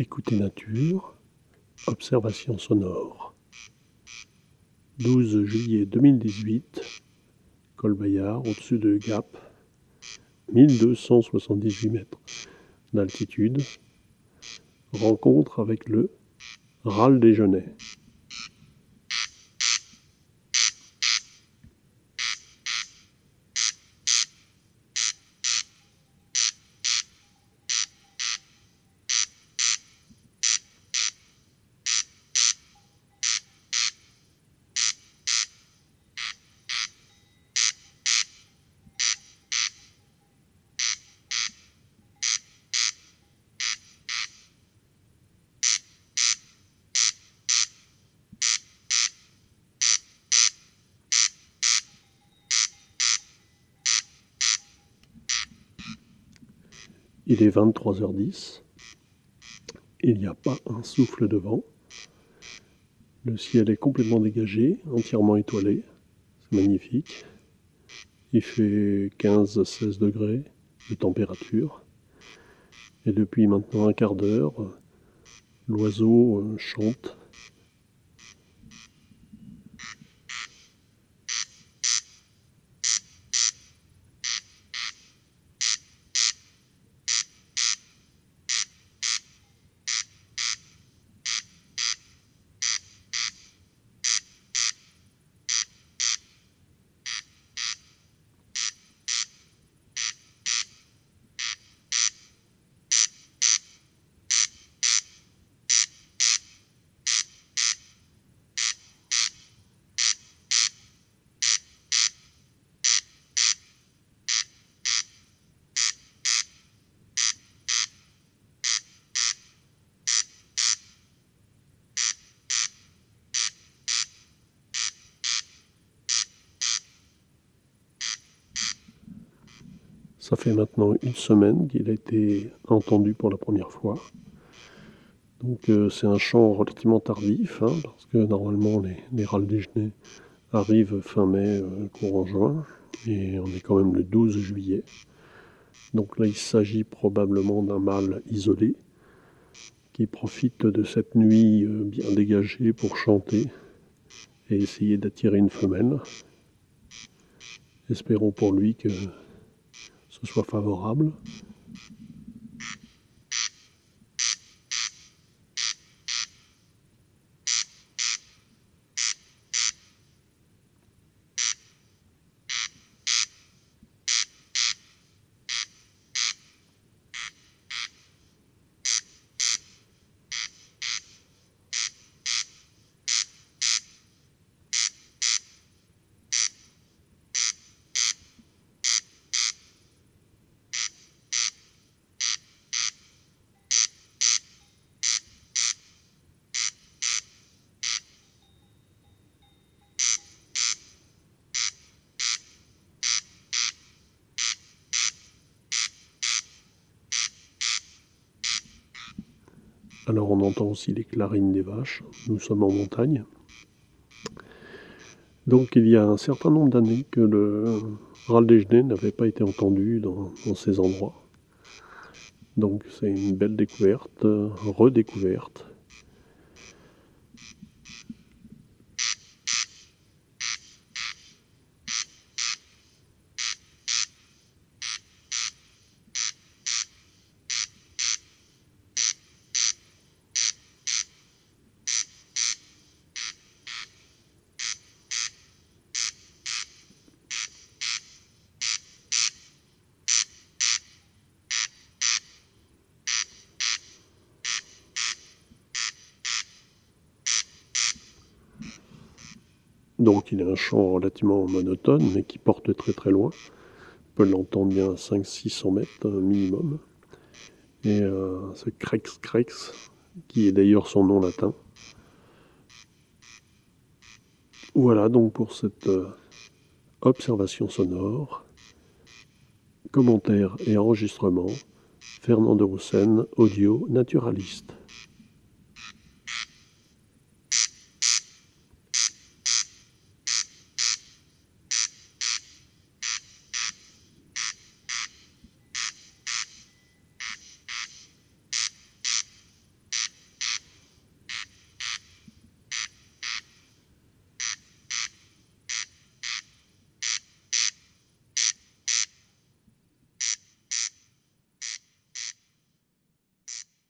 Écoutez nature, observation sonore. 12 juillet 2018, Col Bayard, au-dessus de Gap, 1278 mètres d'altitude. Rencontre avec le râle déjeuner. Il est 23h10. Il n'y a pas un souffle de vent. Le ciel est complètement dégagé, entièrement étoilé. C'est magnifique. Il fait 15-16 degrés de température. Et depuis maintenant un quart d'heure, l'oiseau euh, chante Ça fait maintenant une semaine qu'il a été entendu pour la première fois. Donc euh, c'est un chant relativement tardif, hein, parce que normalement les, les râles déjeuner arrivent fin mai, euh, courant juin, et on est quand même le 12 juillet. Donc là il s'agit probablement d'un mâle isolé qui profite de cette nuit euh, bien dégagée pour chanter et essayer d'attirer une femelle. Espérons pour lui que ce soit favorable. Alors on entend aussi les clarines des vaches. Nous sommes en montagne. Donc il y a un certain nombre d'années que le râle déjeuner n'avait pas été entendu dans ces endroits. Donc c'est une belle découverte, redécouverte. Donc il a un chant relativement monotone, mais qui porte très très loin. On peut l'entendre bien à 500-600 mètres minimum. Et euh, ce Crex Crex, qui est d'ailleurs son nom latin. Voilà donc pour cette euh, observation sonore, commentaire et enregistrement, Fernand de Roussen, audio naturaliste.